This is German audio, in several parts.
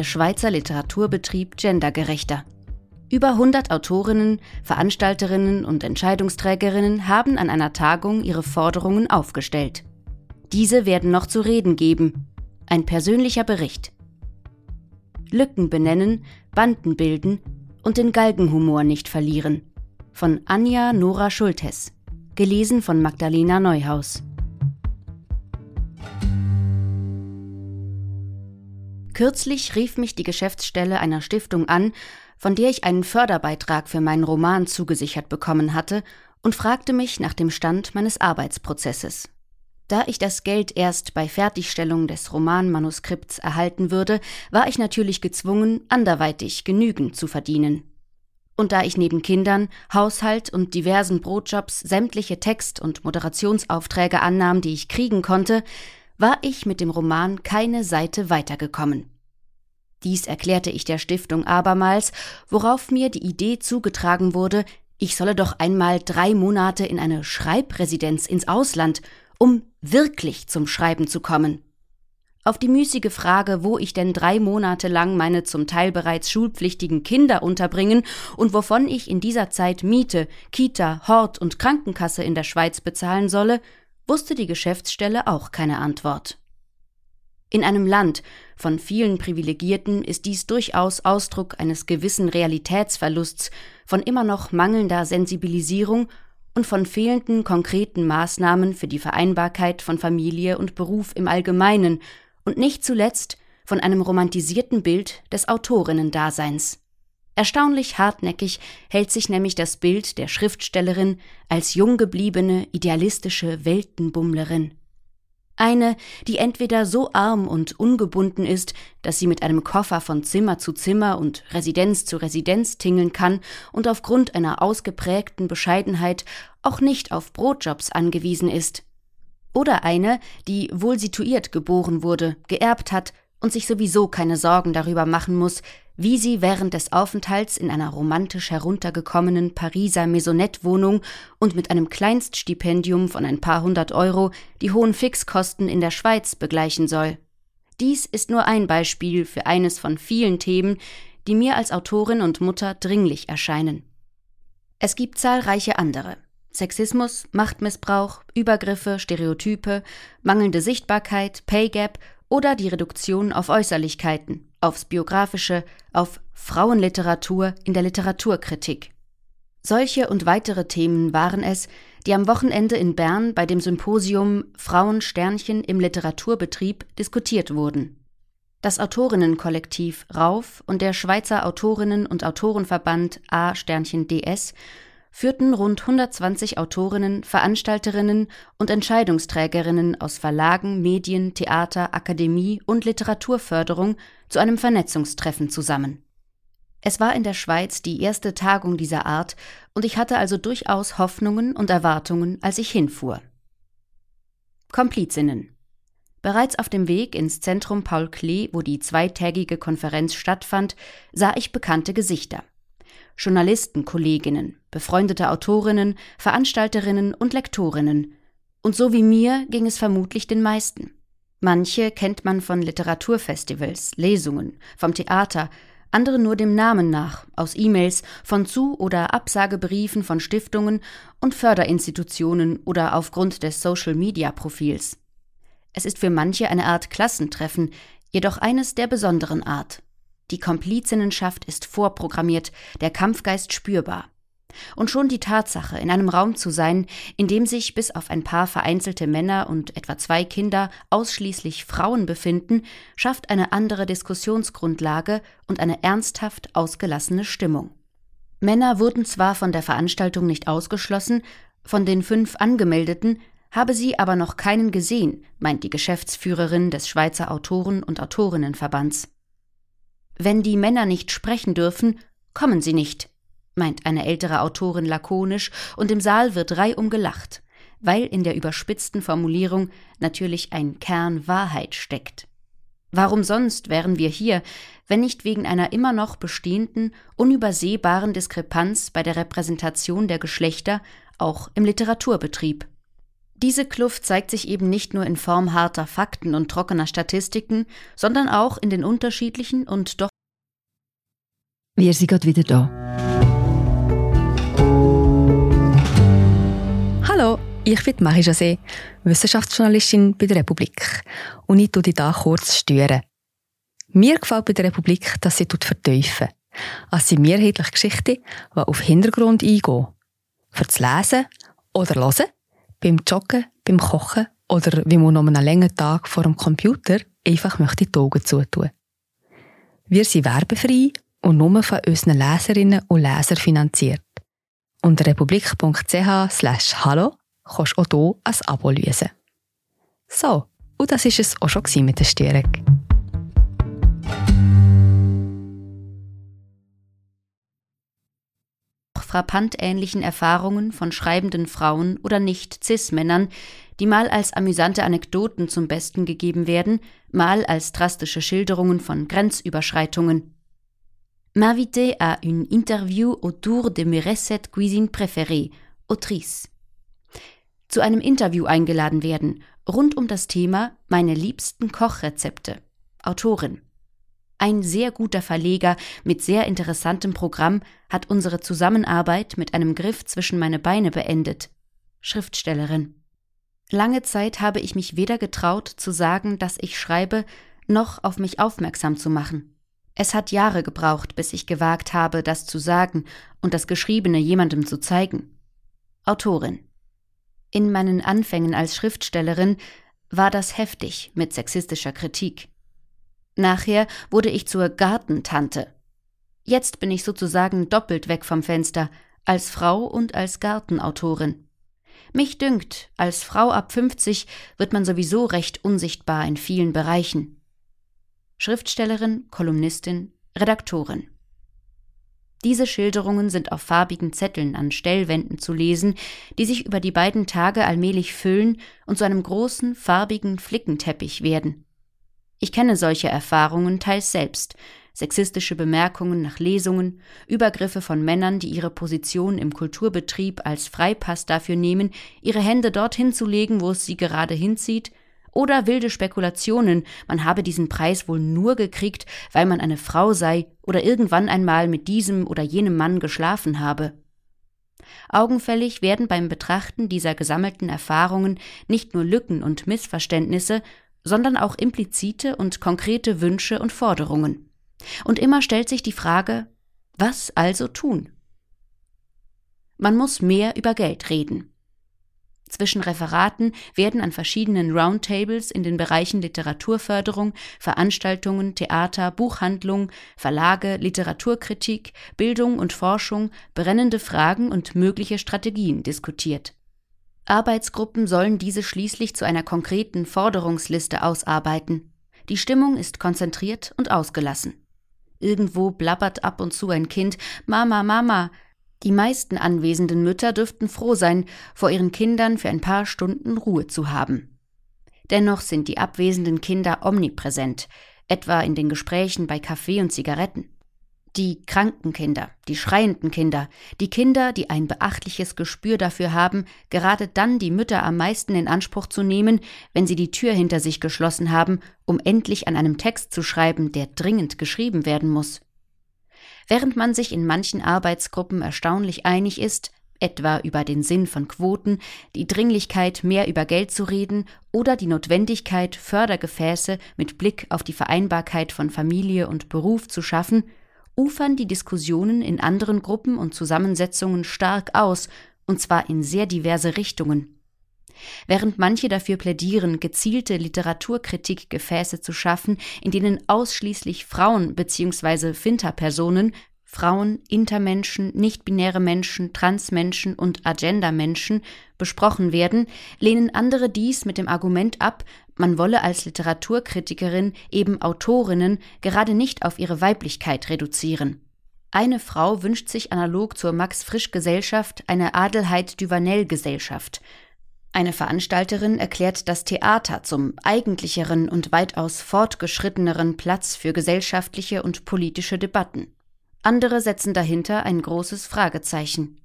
Der Schweizer Literaturbetrieb gendergerechter? Über 100 Autorinnen, Veranstalterinnen und Entscheidungsträgerinnen haben an einer Tagung ihre Forderungen aufgestellt. Diese werden noch zu reden geben. Ein persönlicher Bericht. Lücken benennen, Banden bilden und den Galgenhumor nicht verlieren. Von Anja Nora Schultes. Gelesen von Magdalena Neuhaus. Kürzlich rief mich die Geschäftsstelle einer Stiftung an, von der ich einen Förderbeitrag für meinen Roman zugesichert bekommen hatte, und fragte mich nach dem Stand meines Arbeitsprozesses. Da ich das Geld erst bei Fertigstellung des Romanmanuskripts erhalten würde, war ich natürlich gezwungen, anderweitig genügend zu verdienen. Und da ich neben Kindern, Haushalt und diversen Brotjobs sämtliche Text- und Moderationsaufträge annahm, die ich kriegen konnte, war ich mit dem Roman keine Seite weitergekommen. Dies erklärte ich der Stiftung abermals, worauf mir die Idee zugetragen wurde, ich solle doch einmal drei Monate in eine Schreibresidenz ins Ausland, um wirklich zum Schreiben zu kommen. Auf die müßige Frage, wo ich denn drei Monate lang meine zum Teil bereits schulpflichtigen Kinder unterbringen und wovon ich in dieser Zeit Miete, Kita, Hort und Krankenkasse in der Schweiz bezahlen solle, wusste die Geschäftsstelle auch keine Antwort. In einem Land von vielen Privilegierten ist dies durchaus Ausdruck eines gewissen Realitätsverlusts, von immer noch mangelnder Sensibilisierung und von fehlenden konkreten Maßnahmen für die Vereinbarkeit von Familie und Beruf im Allgemeinen und nicht zuletzt von einem romantisierten Bild des Autorinnendaseins. Erstaunlich hartnäckig hält sich nämlich das Bild der Schriftstellerin als junggebliebene, idealistische Weltenbummlerin. Eine, die entweder so arm und ungebunden ist, dass sie mit einem Koffer von Zimmer zu Zimmer und Residenz zu Residenz tingeln kann und aufgrund einer ausgeprägten Bescheidenheit auch nicht auf Brotjobs angewiesen ist. Oder eine, die wohl situiert geboren wurde, geerbt hat und sich sowieso keine Sorgen darüber machen muss, wie sie während des Aufenthalts in einer romantisch heruntergekommenen Pariser Maisonette-Wohnung und mit einem Kleinststipendium von ein paar hundert Euro die hohen Fixkosten in der Schweiz begleichen soll. Dies ist nur ein Beispiel für eines von vielen Themen, die mir als Autorin und Mutter dringlich erscheinen. Es gibt zahlreiche andere. Sexismus, Machtmissbrauch, Übergriffe, Stereotype, mangelnde Sichtbarkeit, Pay Gap oder die Reduktion auf Äußerlichkeiten, aufs Biografische, auf Frauenliteratur in der Literaturkritik. Solche und weitere Themen waren es, die am Wochenende in Bern bei dem Symposium Frauensternchen im Literaturbetrieb diskutiert wurden. Das Autorinnenkollektiv Rauf und der Schweizer Autorinnen- und Autorenverband A-DS führten rund 120 Autorinnen, Veranstalterinnen und Entscheidungsträgerinnen aus Verlagen, Medien, Theater, Akademie und Literaturförderung zu einem Vernetzungstreffen zusammen. Es war in der Schweiz die erste Tagung dieser Art, und ich hatte also durchaus Hoffnungen und Erwartungen, als ich hinfuhr. Komplizinnen Bereits auf dem Weg ins Zentrum Paul Klee, wo die zweitägige Konferenz stattfand, sah ich bekannte Gesichter. Journalistenkolleginnen, befreundete Autorinnen, Veranstalterinnen und Lektorinnen. Und so wie mir ging es vermutlich den meisten. Manche kennt man von Literaturfestivals, Lesungen, vom Theater, andere nur dem Namen nach, aus E-Mails, von Zu- oder Absagebriefen von Stiftungen und Förderinstitutionen oder aufgrund des Social-Media-Profils. Es ist für manche eine Art Klassentreffen, jedoch eines der besonderen Art. Die Komplizinnenschaft ist vorprogrammiert, der Kampfgeist spürbar. Und schon die Tatsache, in einem Raum zu sein, in dem sich bis auf ein paar vereinzelte Männer und etwa zwei Kinder ausschließlich Frauen befinden, schafft eine andere Diskussionsgrundlage und eine ernsthaft ausgelassene Stimmung. Männer wurden zwar von der Veranstaltung nicht ausgeschlossen, von den fünf Angemeldeten habe sie aber noch keinen gesehen, meint die Geschäftsführerin des Schweizer Autoren- und Autorinnenverbands. Wenn die Männer nicht sprechen dürfen, kommen sie nicht, meint eine ältere Autorin lakonisch, und im Saal wird reihum gelacht, weil in der überspitzten Formulierung natürlich ein Kern Wahrheit steckt. Warum sonst wären wir hier, wenn nicht wegen einer immer noch bestehenden, unübersehbaren Diskrepanz bei der Repräsentation der Geschlechter, auch im Literaturbetrieb? Diese Kluft zeigt sich eben nicht nur in Form harter Fakten und trockener Statistiken, sondern auch in den unterschiedlichen und doch. Wir sind gerade wieder da. Hallo, ich bin Marie José, Wissenschaftsjournalistin bei der Republik. Und ich tue dich hier kurz stören. Mir gefällt bei der Republik, dass sie vertiefen. Es sind mehrheitlich Geschichten, die auf Hintergrund eingehen. Für das Lesen oder Hören, beim Joggen, beim Kochen oder wie man noch einen langen Tag vor dem Computer einfach möchte die Augen zutun. Wir sind werbefrei und nur von unseren Leserinnen und Lesern finanziert. Unter republik.ch slash hallo kannst du auch hier ein Abo lösen. So, und das war es auch schon mit der Störung. frappant ähnlichen Erfahrungen von schreibenden Frauen oder nicht-Cis-Männern, die mal als amüsante Anekdoten zum Besten gegeben werden, mal als drastische Schilderungen von Grenzüberschreitungen. M'inviter à une interview autour de mes recettes cuisine préférées, autrice. Zu einem Interview eingeladen werden, rund um das Thema Meine liebsten Kochrezepte, Autorin. Ein sehr guter Verleger mit sehr interessantem Programm hat unsere Zusammenarbeit mit einem Griff zwischen meine Beine beendet. Schriftstellerin. Lange Zeit habe ich mich weder getraut zu sagen, dass ich schreibe, noch auf mich aufmerksam zu machen. Es hat Jahre gebraucht, bis ich gewagt habe, das zu sagen und das Geschriebene jemandem zu zeigen. Autorin. In meinen Anfängen als Schriftstellerin war das heftig mit sexistischer Kritik. Nachher wurde ich zur Gartentante. Jetzt bin ich sozusagen doppelt weg vom Fenster, als Frau und als Gartenautorin. Mich dünkt, als Frau ab 50 wird man sowieso recht unsichtbar in vielen Bereichen. Schriftstellerin, Kolumnistin, Redaktorin. Diese Schilderungen sind auf farbigen Zetteln an Stellwänden zu lesen, die sich über die beiden Tage allmählich füllen und zu einem großen, farbigen Flickenteppich werden. Ich kenne solche Erfahrungen teils selbst, sexistische Bemerkungen nach Lesungen, Übergriffe von Männern, die ihre Position im Kulturbetrieb als Freipass dafür nehmen, ihre Hände dorthin zu legen, wo es sie gerade hinzieht, oder wilde Spekulationen, man habe diesen Preis wohl nur gekriegt, weil man eine Frau sei oder irgendwann einmal mit diesem oder jenem Mann geschlafen habe. Augenfällig werden beim Betrachten dieser gesammelten Erfahrungen nicht nur Lücken und Missverständnisse, sondern auch implizite und konkrete Wünsche und Forderungen. Und immer stellt sich die Frage, was also tun? Man muss mehr über Geld reden. Zwischen Referaten werden an verschiedenen Roundtables in den Bereichen Literaturförderung, Veranstaltungen, Theater, Buchhandlung, Verlage, Literaturkritik, Bildung und Forschung brennende Fragen und mögliche Strategien diskutiert. Arbeitsgruppen sollen diese schließlich zu einer konkreten Forderungsliste ausarbeiten. Die Stimmung ist konzentriert und ausgelassen. Irgendwo blabbert ab und zu ein Kind Mama, Mama. Die meisten anwesenden Mütter dürften froh sein, vor ihren Kindern für ein paar Stunden Ruhe zu haben. Dennoch sind die abwesenden Kinder omnipräsent, etwa in den Gesprächen bei Kaffee und Zigaretten. Die kranken Kinder, die schreienden Kinder, die Kinder, die ein beachtliches Gespür dafür haben, gerade dann die Mütter am meisten in Anspruch zu nehmen, wenn sie die Tür hinter sich geschlossen haben, um endlich an einem Text zu schreiben, der dringend geschrieben werden muss. Während man sich in manchen Arbeitsgruppen erstaunlich einig ist, etwa über den Sinn von Quoten, die Dringlichkeit, mehr über Geld zu reden oder die Notwendigkeit, Fördergefäße mit Blick auf die Vereinbarkeit von Familie und Beruf zu schaffen, ufern die Diskussionen in anderen Gruppen und Zusammensetzungen stark aus, und zwar in sehr diverse Richtungen. Während manche dafür plädieren, gezielte Literaturkritikgefäße zu schaffen, in denen ausschließlich Frauen bzw. Finterpersonen, Frauen, Intermenschen, nichtbinäre Menschen, Transmenschen und Agenda-Menschen besprochen werden, lehnen andere dies mit dem Argument ab, man wolle als Literaturkritikerin eben Autorinnen gerade nicht auf ihre Weiblichkeit reduzieren. Eine Frau wünscht sich analog zur Max-Frisch-Gesellschaft eine Adelheid-Duvanel-Gesellschaft. Eine Veranstalterin erklärt das Theater zum eigentlicheren und weitaus fortgeschritteneren Platz für gesellschaftliche und politische Debatten. Andere setzen dahinter ein großes Fragezeichen.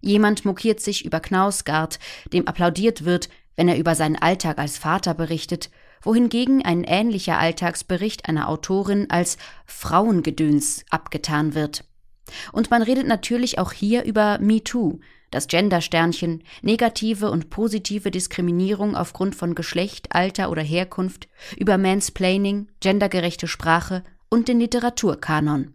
Jemand mokiert sich über Knausgard, dem applaudiert wird, wenn er über seinen Alltag als Vater berichtet, wohingegen ein ähnlicher Alltagsbericht einer Autorin als Frauengedöns abgetan wird. Und man redet natürlich auch hier über MeToo, das Gendersternchen, negative und positive Diskriminierung aufgrund von Geschlecht, Alter oder Herkunft, über Mansplaining, gendergerechte Sprache und den Literaturkanon.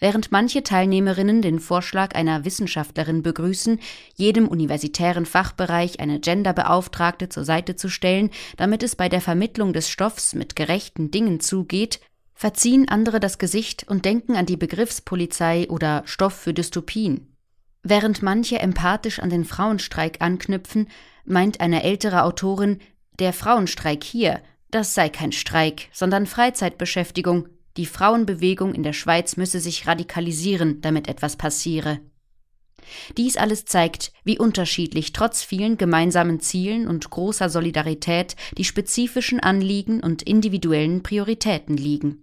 Während manche Teilnehmerinnen den Vorschlag einer Wissenschaftlerin begrüßen, jedem universitären Fachbereich eine Genderbeauftragte zur Seite zu stellen, damit es bei der Vermittlung des Stoffs mit gerechten Dingen zugeht, verziehen andere das Gesicht und denken an die Begriffspolizei oder Stoff für Dystopien. Während manche empathisch an den Frauenstreik anknüpfen, meint eine ältere Autorin, der Frauenstreik hier, das sei kein Streik, sondern Freizeitbeschäftigung, die Frauenbewegung in der Schweiz müsse sich radikalisieren, damit etwas passiere. Dies alles zeigt, wie unterschiedlich trotz vielen gemeinsamen Zielen und großer Solidarität die spezifischen Anliegen und individuellen Prioritäten liegen.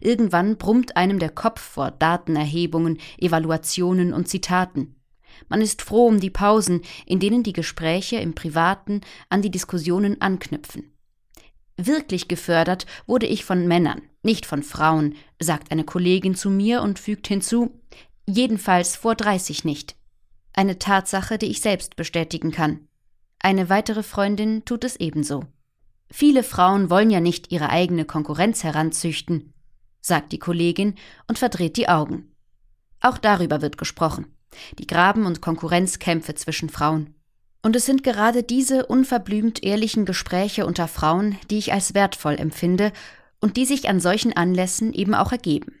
Irgendwann brummt einem der Kopf vor Datenerhebungen, Evaluationen und Zitaten. Man ist froh um die Pausen, in denen die Gespräche im Privaten an die Diskussionen anknüpfen. Wirklich gefördert wurde ich von Männern, nicht von Frauen, sagt eine Kollegin zu mir und fügt hinzu, jedenfalls vor 30 nicht. Eine Tatsache, die ich selbst bestätigen kann. Eine weitere Freundin tut es ebenso. Viele Frauen wollen ja nicht ihre eigene Konkurrenz heranzüchten, sagt die Kollegin und verdreht die Augen. Auch darüber wird gesprochen. Die Graben- und Konkurrenzkämpfe zwischen Frauen. Und es sind gerade diese unverblümt ehrlichen Gespräche unter Frauen, die ich als wertvoll empfinde und die sich an solchen Anlässen eben auch ergeben.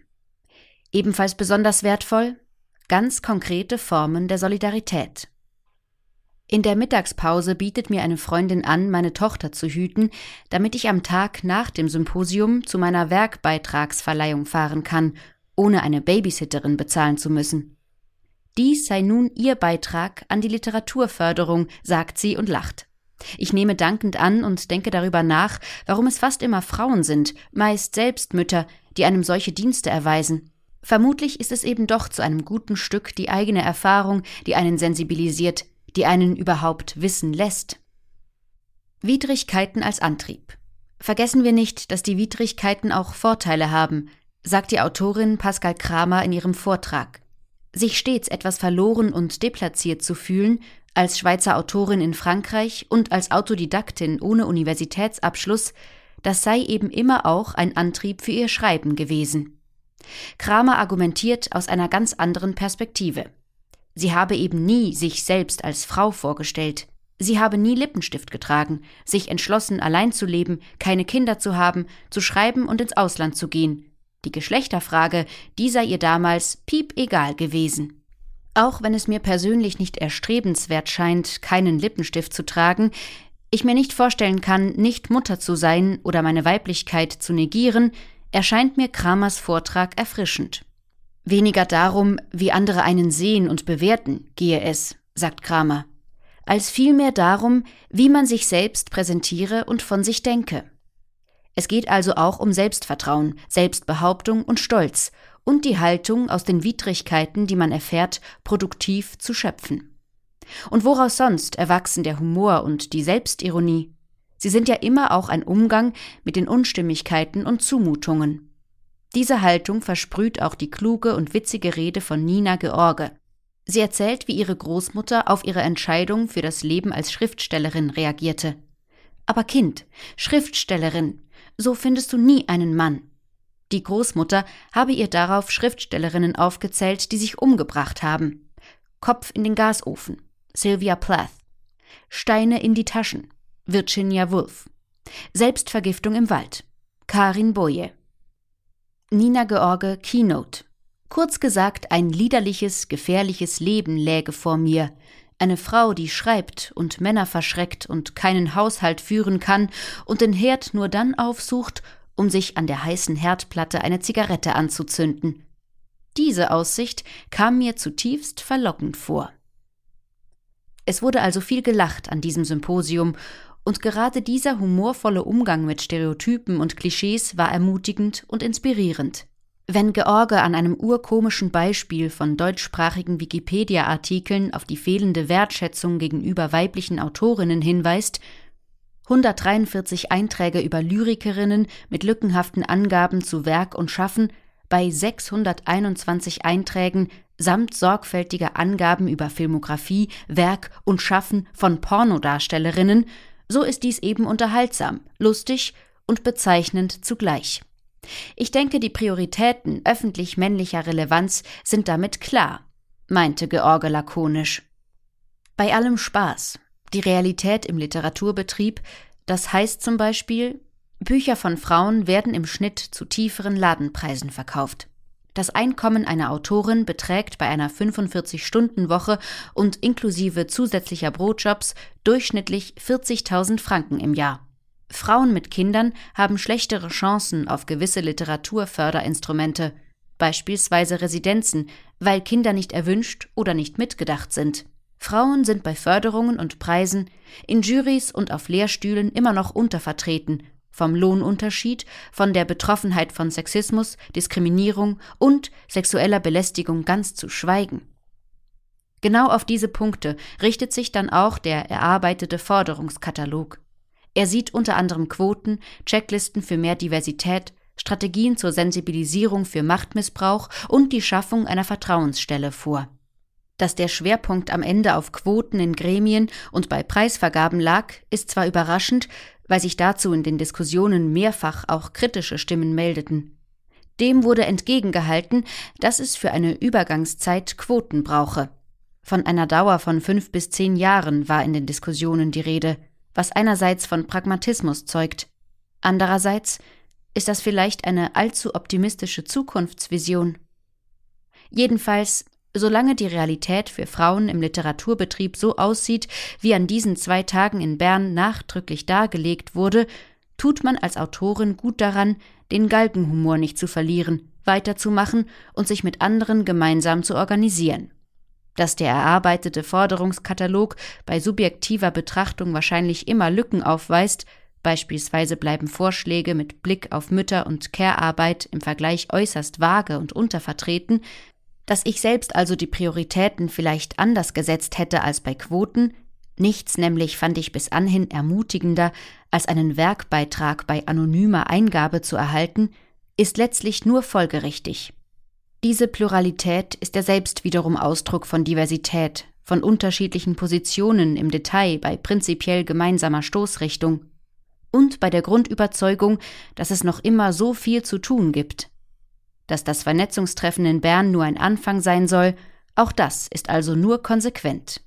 Ebenfalls besonders wertvoll ganz konkrete Formen der Solidarität. In der Mittagspause bietet mir eine Freundin an, meine Tochter zu hüten, damit ich am Tag nach dem Symposium zu meiner Werkbeitragsverleihung fahren kann, ohne eine Babysitterin bezahlen zu müssen. Dies sei nun ihr Beitrag an die Literaturförderung, sagt sie und lacht. Ich nehme dankend an und denke darüber nach, warum es fast immer Frauen sind, meist selbst Mütter, die einem solche Dienste erweisen. Vermutlich ist es eben doch zu einem guten Stück die eigene Erfahrung, die einen sensibilisiert, die einen überhaupt wissen lässt. Widrigkeiten als Antrieb. Vergessen wir nicht, dass die Widrigkeiten auch Vorteile haben, sagt die Autorin Pascal Kramer in ihrem Vortrag. Sich stets etwas verloren und deplatziert zu fühlen, als Schweizer Autorin in Frankreich und als Autodidaktin ohne Universitätsabschluss, das sei eben immer auch ein Antrieb für ihr Schreiben gewesen. Kramer argumentiert aus einer ganz anderen Perspektive. Sie habe eben nie sich selbst als Frau vorgestellt. Sie habe nie Lippenstift getragen, sich entschlossen, allein zu leben, keine Kinder zu haben, zu schreiben und ins Ausland zu gehen, die Geschlechterfrage, die sei ihr damals piep egal gewesen. Auch wenn es mir persönlich nicht erstrebenswert scheint, keinen Lippenstift zu tragen, ich mir nicht vorstellen kann, nicht Mutter zu sein oder meine Weiblichkeit zu negieren, erscheint mir Kramers Vortrag erfrischend. Weniger darum, wie andere einen sehen und bewerten, gehe es, sagt Kramer, als vielmehr darum, wie man sich selbst präsentiere und von sich denke. Es geht also auch um Selbstvertrauen, Selbstbehauptung und Stolz und die Haltung, aus den Widrigkeiten, die man erfährt, produktiv zu schöpfen. Und woraus sonst erwachsen der Humor und die Selbstironie? Sie sind ja immer auch ein Umgang mit den Unstimmigkeiten und Zumutungen. Diese Haltung versprüht auch die kluge und witzige Rede von Nina George. Sie erzählt, wie ihre Großmutter auf ihre Entscheidung für das Leben als Schriftstellerin reagierte. Aber Kind, Schriftstellerin, so findest du nie einen Mann. Die Großmutter habe ihr darauf Schriftstellerinnen aufgezählt, die sich umgebracht haben. Kopf in den Gasofen, Sylvia Plath. Steine in die Taschen, Virginia Woolf. Selbstvergiftung im Wald, Karin Boye. Nina George Keynote, Kurz gesagt, ein liederliches, gefährliches Leben läge vor mir. Eine Frau, die schreibt und Männer verschreckt und keinen Haushalt führen kann und den Herd nur dann aufsucht, um sich an der heißen Herdplatte eine Zigarette anzuzünden. Diese Aussicht kam mir zutiefst verlockend vor. Es wurde also viel gelacht an diesem Symposium, und gerade dieser humorvolle Umgang mit Stereotypen und Klischees war ermutigend und inspirierend. Wenn George an einem urkomischen Beispiel von deutschsprachigen Wikipedia-Artikeln auf die fehlende Wertschätzung gegenüber weiblichen Autorinnen hinweist, 143 Einträge über Lyrikerinnen mit lückenhaften Angaben zu Werk und Schaffen bei 621 Einträgen samt sorgfältiger Angaben über Filmografie, Werk und Schaffen von Pornodarstellerinnen, so ist dies eben unterhaltsam, lustig und bezeichnend zugleich. Ich denke, die Prioritäten öffentlich männlicher Relevanz sind damit klar, meinte George lakonisch. Bei allem Spaß. Die Realität im Literaturbetrieb, das heißt zum Beispiel, Bücher von Frauen werden im Schnitt zu tieferen Ladenpreisen verkauft. Das Einkommen einer Autorin beträgt bei einer 45-Stunden-Woche und inklusive zusätzlicher Brotjobs durchschnittlich 40.000 Franken im Jahr. Frauen mit Kindern haben schlechtere Chancen auf gewisse Literaturförderinstrumente, beispielsweise Residenzen, weil Kinder nicht erwünscht oder nicht mitgedacht sind. Frauen sind bei Förderungen und Preisen, in Jurys und auf Lehrstühlen immer noch untervertreten, vom Lohnunterschied, von der Betroffenheit von Sexismus, Diskriminierung und sexueller Belästigung ganz zu schweigen. Genau auf diese Punkte richtet sich dann auch der erarbeitete Forderungskatalog. Er sieht unter anderem Quoten, Checklisten für mehr Diversität, Strategien zur Sensibilisierung für Machtmissbrauch und die Schaffung einer Vertrauensstelle vor. Dass der Schwerpunkt am Ende auf Quoten in Gremien und bei Preisvergaben lag, ist zwar überraschend, weil sich dazu in den Diskussionen mehrfach auch kritische Stimmen meldeten. Dem wurde entgegengehalten, dass es für eine Übergangszeit Quoten brauche. Von einer Dauer von fünf bis zehn Jahren war in den Diskussionen die Rede was einerseits von Pragmatismus zeugt, andererseits ist das vielleicht eine allzu optimistische Zukunftsvision. Jedenfalls, solange die Realität für Frauen im Literaturbetrieb so aussieht, wie an diesen zwei Tagen in Bern nachdrücklich dargelegt wurde, tut man als Autorin gut daran, den Galgenhumor nicht zu verlieren, weiterzumachen und sich mit anderen gemeinsam zu organisieren. Dass der erarbeitete Forderungskatalog bei subjektiver Betrachtung wahrscheinlich immer Lücken aufweist, beispielsweise bleiben Vorschläge mit Blick auf Mütter- und Care-Arbeit im Vergleich äußerst vage und untervertreten, dass ich selbst also die Prioritäten vielleicht anders gesetzt hätte als bei Quoten, nichts nämlich fand ich bis anhin ermutigender, als einen Werkbeitrag bei anonymer Eingabe zu erhalten, ist letztlich nur folgerichtig. Diese Pluralität ist ja selbst wiederum Ausdruck von Diversität, von unterschiedlichen Positionen im Detail bei prinzipiell gemeinsamer Stoßrichtung und bei der Grundüberzeugung, dass es noch immer so viel zu tun gibt. Dass das Vernetzungstreffen in Bern nur ein Anfang sein soll, auch das ist also nur konsequent.